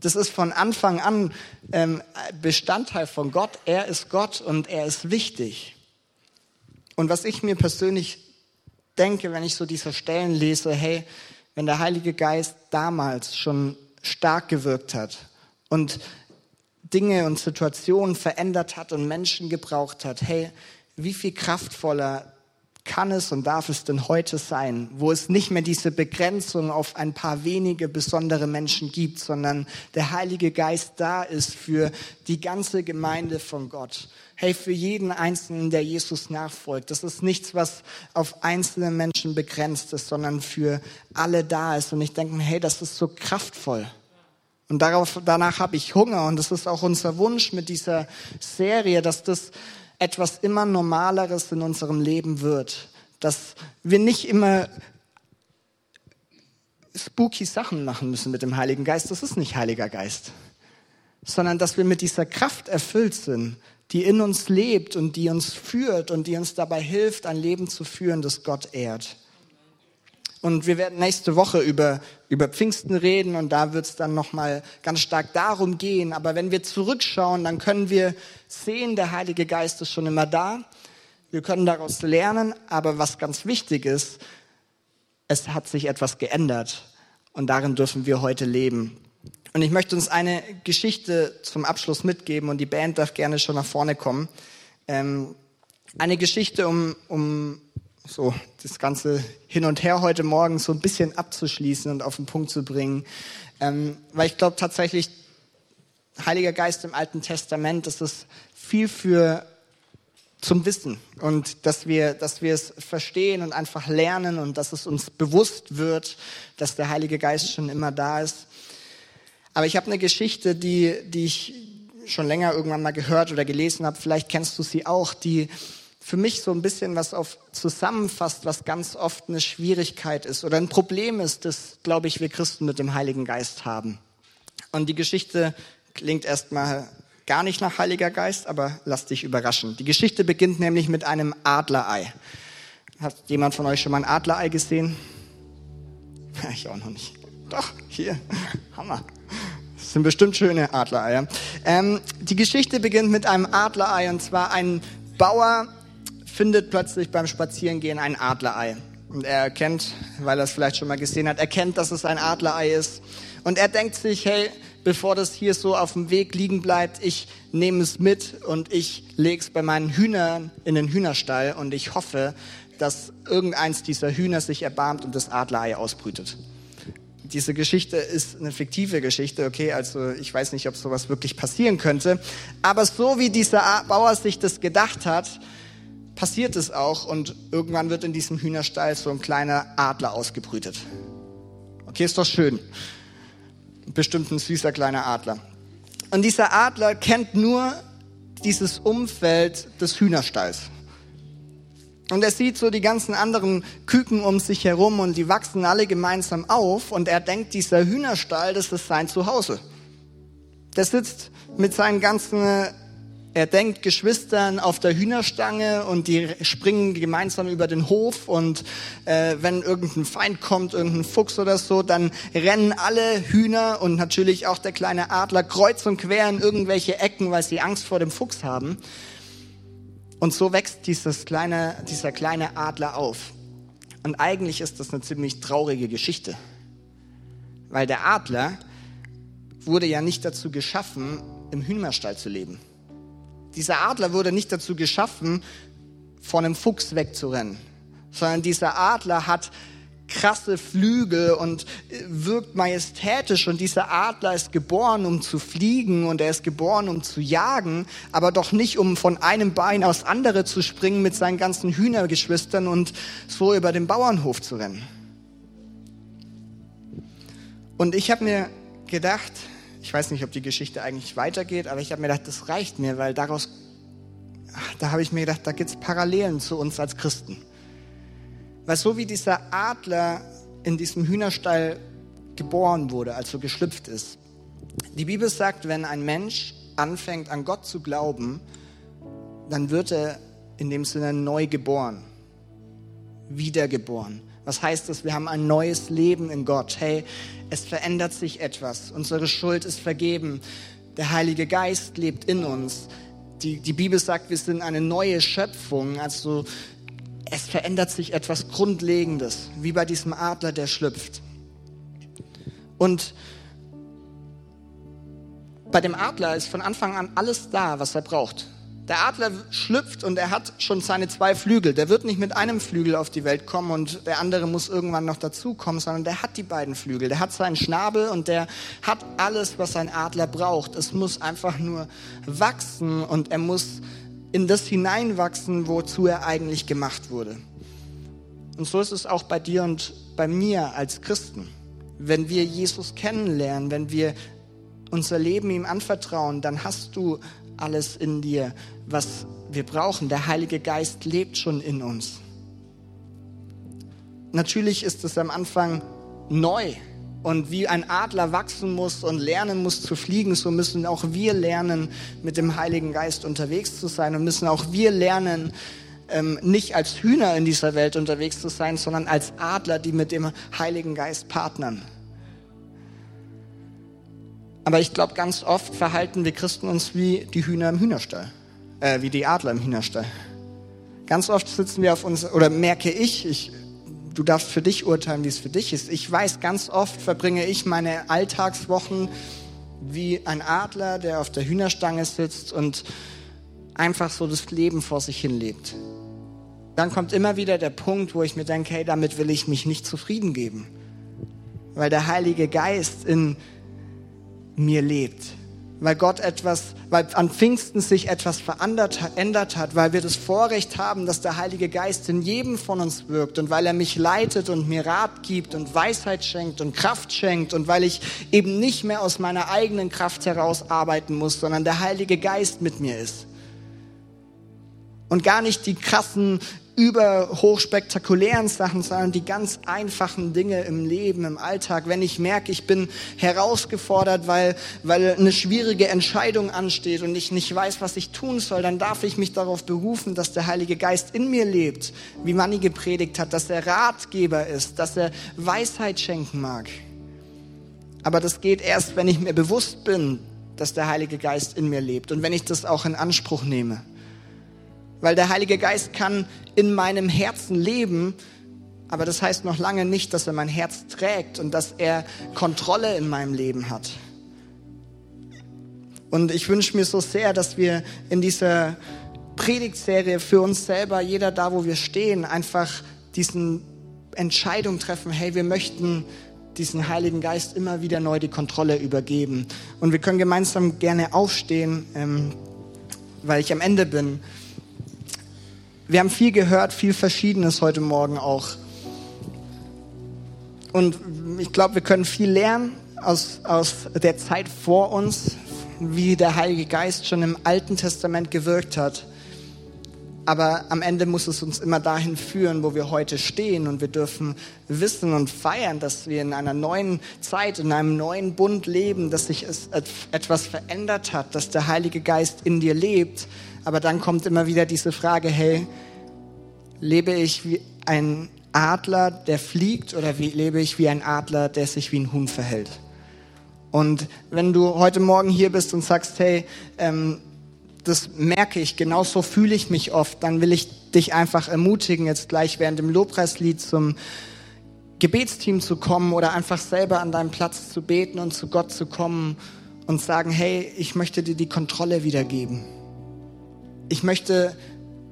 Das ist von Anfang an ähm, Bestandteil von Gott. Er ist Gott und er ist wichtig. Und was ich mir persönlich denke, wenn ich so diese Stellen lese, hey, wenn der Heilige Geist damals schon stark gewirkt hat und Dinge und Situationen verändert hat und Menschen gebraucht hat, hey, wie viel kraftvoller kann es und darf es denn heute sein, wo es nicht mehr diese Begrenzung auf ein paar wenige besondere Menschen gibt, sondern der Heilige Geist da ist für die ganze Gemeinde von Gott. Hey, für jeden Einzelnen, der Jesus nachfolgt. Das ist nichts, was auf einzelne Menschen begrenzt ist, sondern für alle da ist. Und ich denke hey, das ist so kraftvoll. Und darauf, danach habe ich Hunger. Und das ist auch unser Wunsch mit dieser Serie, dass das etwas immer Normaleres in unserem Leben wird. Dass wir nicht immer spooky Sachen machen müssen mit dem Heiligen Geist. Das ist nicht Heiliger Geist. Sondern dass wir mit dieser Kraft erfüllt sind, die in uns lebt und die uns führt und die uns dabei hilft, ein Leben zu führen, das Gott ehrt. Und wir werden nächste Woche über, über Pfingsten reden und da wird es dann nochmal ganz stark darum gehen. Aber wenn wir zurückschauen, dann können wir sehen, der Heilige Geist ist schon immer da. Wir können daraus lernen, aber was ganz wichtig ist, es hat sich etwas geändert und darin dürfen wir heute leben. Und ich möchte uns eine Geschichte zum Abschluss mitgeben und die Band darf gerne schon nach vorne kommen. Ähm, eine Geschichte, um, um so das ganze Hin und Her heute Morgen so ein bisschen abzuschließen und auf den Punkt zu bringen. Ähm, weil ich glaube tatsächlich, Heiliger Geist im Alten Testament, das ist viel für zum Wissen und dass wir, dass wir es verstehen und einfach lernen und dass es uns bewusst wird, dass der Heilige Geist schon immer da ist. Aber ich habe eine Geschichte, die, die ich schon länger irgendwann mal gehört oder gelesen habe. Vielleicht kennst du sie auch, die für mich so ein bisschen was auf zusammenfasst, was ganz oft eine Schwierigkeit ist oder ein Problem ist, das, glaube ich, wir Christen mit dem Heiligen Geist haben. Und die Geschichte klingt erstmal gar nicht nach Heiliger Geist, aber lass dich überraschen. Die Geschichte beginnt nämlich mit einem Adlerei. Hat jemand von euch schon mal ein Adlerei gesehen? Ich auch noch nicht. Doch, hier. Hammer. Das sind bestimmt schöne Adlereier. Ähm, die Geschichte beginnt mit einem Adlerei und zwar ein Bauer findet plötzlich beim Spazierengehen ein Adlerei. Und er erkennt, weil er es vielleicht schon mal gesehen hat, erkennt, dass es ein Adlerei ist. Und er denkt sich, hey, bevor das hier so auf dem Weg liegen bleibt, ich nehme es mit und ich lege es bei meinen Hühnern in den Hühnerstall und ich hoffe, dass irgendeins dieser Hühner sich erbarmt und das Adlerei ausbrütet. Diese Geschichte ist eine fiktive Geschichte, okay, also ich weiß nicht, ob sowas wirklich passieren könnte, aber so wie dieser Bauer sich das gedacht hat, passiert es auch und irgendwann wird in diesem Hühnerstall so ein kleiner Adler ausgebrütet. Okay, ist doch schön. Bestimmt ein süßer kleiner Adler. Und dieser Adler kennt nur dieses Umfeld des Hühnerstalls. Und er sieht so die ganzen anderen Küken um sich herum und die wachsen alle gemeinsam auf und er denkt, dieser Hühnerstall, das ist sein Zuhause. Der sitzt mit seinen ganzen er denkt Geschwistern auf der Hühnerstange und die springen gemeinsam über den Hof und äh, wenn irgendein Feind kommt, irgendein Fuchs oder so, dann rennen alle Hühner und natürlich auch der kleine Adler kreuz und quer in irgendwelche Ecken, weil sie Angst vor dem Fuchs haben. Und so wächst dieses kleine, dieser kleine Adler auf. Und eigentlich ist das eine ziemlich traurige Geschichte, weil der Adler wurde ja nicht dazu geschaffen, im Hühnerstall zu leben. Dieser Adler wurde nicht dazu geschaffen, vor einem Fuchs wegzurennen, sondern dieser Adler hat krasse Flügel und äh, wirkt majestätisch und dieser Adler ist geboren, um zu fliegen und er ist geboren, um zu jagen, aber doch nicht, um von einem Bein aufs andere zu springen mit seinen ganzen Hühnergeschwistern und so über den Bauernhof zu rennen. Und ich habe mir gedacht, ich weiß nicht, ob die Geschichte eigentlich weitergeht, aber ich habe mir gedacht, das reicht mir, weil daraus, da habe ich mir gedacht, da gibt es Parallelen zu uns als Christen. Weil so wie dieser Adler in diesem Hühnerstall geboren wurde, also geschlüpft ist, die Bibel sagt, wenn ein Mensch anfängt an Gott zu glauben, dann wird er in dem Sinne neu geboren, wiedergeboren. Was heißt das? Wir haben ein neues Leben in Gott. Hey, es verändert sich etwas. Unsere Schuld ist vergeben. Der Heilige Geist lebt in uns. Die, die Bibel sagt, wir sind eine neue Schöpfung. Also es verändert sich etwas Grundlegendes, wie bei diesem Adler, der schlüpft. Und bei dem Adler ist von Anfang an alles da, was er braucht. Der Adler schlüpft und er hat schon seine zwei Flügel. Der wird nicht mit einem Flügel auf die Welt kommen und der andere muss irgendwann noch dazukommen, sondern der hat die beiden Flügel. Der hat seinen Schnabel und der hat alles, was ein Adler braucht. Es muss einfach nur wachsen und er muss in das hineinwachsen, wozu er eigentlich gemacht wurde. Und so ist es auch bei dir und bei mir als Christen. Wenn wir Jesus kennenlernen, wenn wir unser Leben ihm anvertrauen, dann hast du alles in dir, was wir brauchen. Der Heilige Geist lebt schon in uns. Natürlich ist es am Anfang neu. Und wie ein Adler wachsen muss und lernen muss zu fliegen, so müssen auch wir lernen, mit dem Heiligen Geist unterwegs zu sein und müssen auch wir lernen, ähm, nicht als Hühner in dieser Welt unterwegs zu sein, sondern als Adler, die mit dem Heiligen Geist partnern. Aber ich glaube, ganz oft verhalten wir Christen uns wie die Hühner im Hühnerstall, äh, wie die Adler im Hühnerstall. Ganz oft sitzen wir auf uns, oder merke ich, ich du darfst für dich urteilen, wie es für dich ist. Ich weiß, ganz oft verbringe ich meine Alltagswochen wie ein Adler, der auf der Hühnerstange sitzt und einfach so das Leben vor sich hin lebt. Dann kommt immer wieder der Punkt, wo ich mir denke, hey, damit will ich mich nicht zufrieden geben. Weil der Heilige Geist in mir lebt weil Gott etwas, weil an Pfingsten sich etwas verändert hat, weil wir das Vorrecht haben, dass der Heilige Geist in jedem von uns wirkt und weil er mich leitet und mir Rat gibt und Weisheit schenkt und Kraft schenkt und weil ich eben nicht mehr aus meiner eigenen Kraft heraus arbeiten muss, sondern der Heilige Geist mit mir ist. Und gar nicht die krassen über hochspektakulären Sachen, sondern die ganz einfachen Dinge im Leben, im Alltag. Wenn ich merke, ich bin herausgefordert, weil, weil eine schwierige Entscheidung ansteht und ich nicht weiß, was ich tun soll, dann darf ich mich darauf berufen, dass der Heilige Geist in mir lebt, wie Manni gepredigt hat, dass er Ratgeber ist, dass er Weisheit schenken mag. Aber das geht erst, wenn ich mir bewusst bin, dass der Heilige Geist in mir lebt und wenn ich das auch in Anspruch nehme. Weil der Heilige Geist kann in meinem Herzen leben, aber das heißt noch lange nicht, dass er mein Herz trägt und dass er Kontrolle in meinem Leben hat. Und ich wünsche mir so sehr, dass wir in dieser Predigtserie für uns selber, jeder da, wo wir stehen, einfach diesen Entscheidung treffen, hey, wir möchten diesen Heiligen Geist immer wieder neu die Kontrolle übergeben. Und wir können gemeinsam gerne aufstehen, ähm, weil ich am Ende bin. Wir haben viel gehört, viel Verschiedenes heute Morgen auch. Und ich glaube, wir können viel lernen aus, aus der Zeit vor uns, wie der Heilige Geist schon im Alten Testament gewirkt hat. Aber am Ende muss es uns immer dahin führen, wo wir heute stehen. Und wir dürfen wissen und feiern, dass wir in einer neuen Zeit, in einem neuen Bund leben, dass sich etwas verändert hat, dass der Heilige Geist in dir lebt aber dann kommt immer wieder diese Frage, hey, lebe ich wie ein Adler, der fliegt oder wie, lebe ich wie ein Adler, der sich wie ein Huhn verhält? Und wenn du heute Morgen hier bist und sagst, hey, ähm, das merke ich, genau so fühle ich mich oft, dann will ich dich einfach ermutigen, jetzt gleich während dem Lobpreislied zum Gebetsteam zu kommen oder einfach selber an deinem Platz zu beten und zu Gott zu kommen und sagen, hey, ich möchte dir die Kontrolle wiedergeben ich möchte,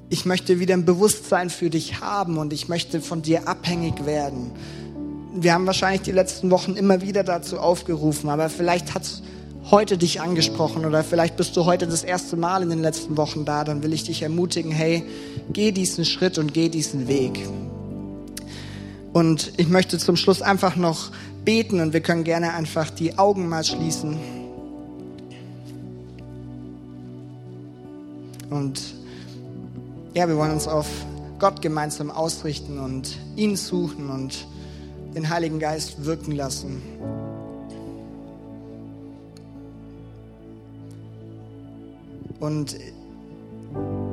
ich möchte wieder ein Bewusstsein für dich haben und ich möchte von dir abhängig werden. Wir haben wahrscheinlich die letzten Wochen immer wieder dazu aufgerufen, aber vielleicht hat es heute dich angesprochen oder vielleicht bist du heute das erste Mal in den letzten Wochen da, dann will ich dich ermutigen, hey, geh diesen Schritt und geh diesen Weg. Und ich möchte zum Schluss einfach noch beten und wir können gerne einfach die Augen mal schließen. Und ja, wir wollen uns auf Gott gemeinsam ausrichten und ihn suchen und den Heiligen Geist wirken lassen. Und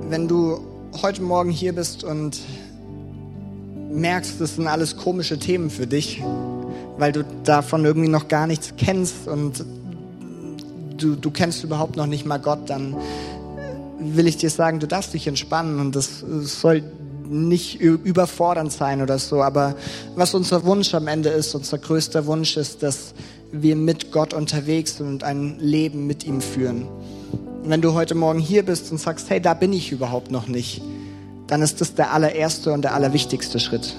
wenn du heute Morgen hier bist und merkst, das sind alles komische Themen für dich, weil du davon irgendwie noch gar nichts kennst und du, du kennst überhaupt noch nicht mal Gott, dann will ich dir sagen, du darfst dich entspannen und das soll nicht überfordernd sein oder so, aber was unser Wunsch am Ende ist, unser größter Wunsch ist, dass wir mit Gott unterwegs sind und ein Leben mit ihm führen. Wenn du heute Morgen hier bist und sagst, hey, da bin ich überhaupt noch nicht, dann ist das der allererste und der allerwichtigste Schritt.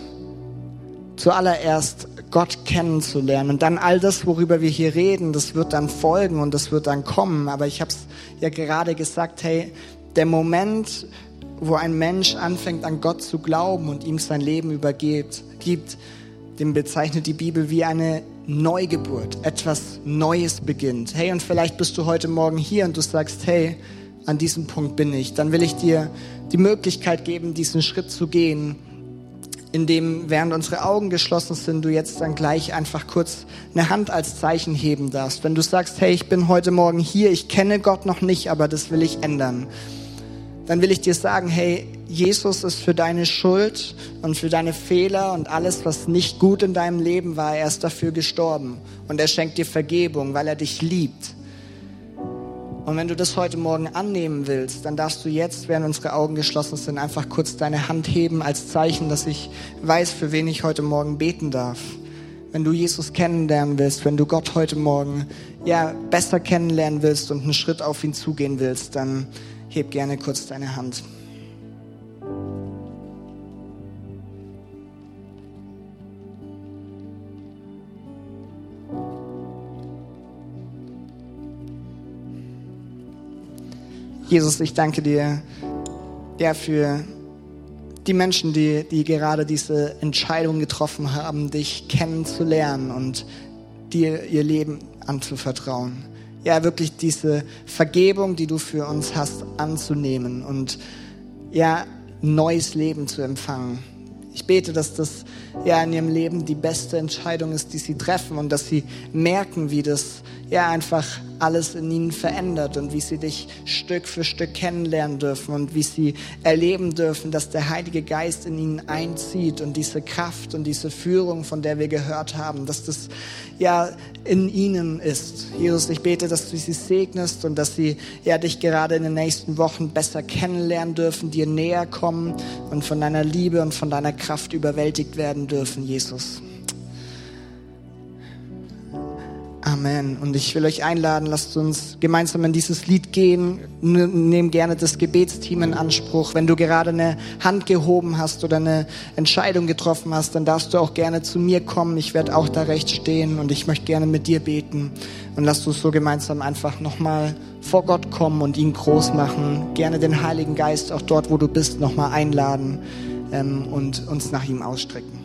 Zuallererst Gott kennenzulernen und dann all das, worüber wir hier reden, das wird dann folgen und das wird dann kommen. Aber ich habe es ja gerade gesagt, hey, der Moment, wo ein Mensch anfängt an Gott zu glauben und ihm sein Leben übergibt, gibt, den bezeichnet die Bibel wie eine Neugeburt, etwas Neues beginnt. Hey, und vielleicht bist du heute Morgen hier und du sagst, hey, an diesem Punkt bin ich. Dann will ich dir die Möglichkeit geben, diesen Schritt zu gehen, indem während unsere Augen geschlossen sind, du jetzt dann gleich einfach kurz eine Hand als Zeichen heben darfst. Wenn du sagst, hey, ich bin heute Morgen hier, ich kenne Gott noch nicht, aber das will ich ändern dann will ich dir sagen, hey, Jesus ist für deine Schuld und für deine Fehler und alles, was nicht gut in deinem Leben war, er ist dafür gestorben. Und er schenkt dir Vergebung, weil er dich liebt. Und wenn du das heute Morgen annehmen willst, dann darfst du jetzt, während unsere Augen geschlossen sind, einfach kurz deine Hand heben als Zeichen, dass ich weiß, für wen ich heute Morgen beten darf. Wenn du Jesus kennenlernen willst, wenn du Gott heute Morgen ja besser kennenlernen willst und einen Schritt auf ihn zugehen willst, dann heb gerne kurz deine Hand. Jesus, ich danke dir ja, für die Menschen, die, die gerade diese Entscheidung getroffen haben, dich kennenzulernen und dir ihr Leben anzuvertrauen. Ja, wirklich diese Vergebung, die du für uns hast, anzunehmen und ja, neues Leben zu empfangen. Ich bete, dass das ja in ihrem Leben die beste Entscheidung ist, die sie treffen und dass sie merken, wie das ja einfach alles in ihnen verändert und wie sie dich Stück für Stück kennenlernen dürfen und wie sie erleben dürfen, dass der Heilige Geist in ihnen einzieht und diese Kraft und diese Führung, von der wir gehört haben, dass das ja in ihnen ist. Jesus, ich bete, dass du sie segnest und dass sie ja dich gerade in den nächsten Wochen besser kennenlernen dürfen, dir näher kommen und von deiner Liebe und von deiner Kraft überwältigt werden dürfen, Jesus. Amen. Und ich will euch einladen, lasst uns gemeinsam in dieses Lied gehen. Nehm gerne das Gebetsteam in Anspruch. Wenn du gerade eine Hand gehoben hast oder eine Entscheidung getroffen hast, dann darfst du auch gerne zu mir kommen. Ich werde auch da recht stehen und ich möchte gerne mit dir beten. Und lasst uns so gemeinsam einfach nochmal vor Gott kommen und ihn groß machen. Gerne den Heiligen Geist auch dort, wo du bist, nochmal einladen ähm, und uns nach ihm ausstrecken.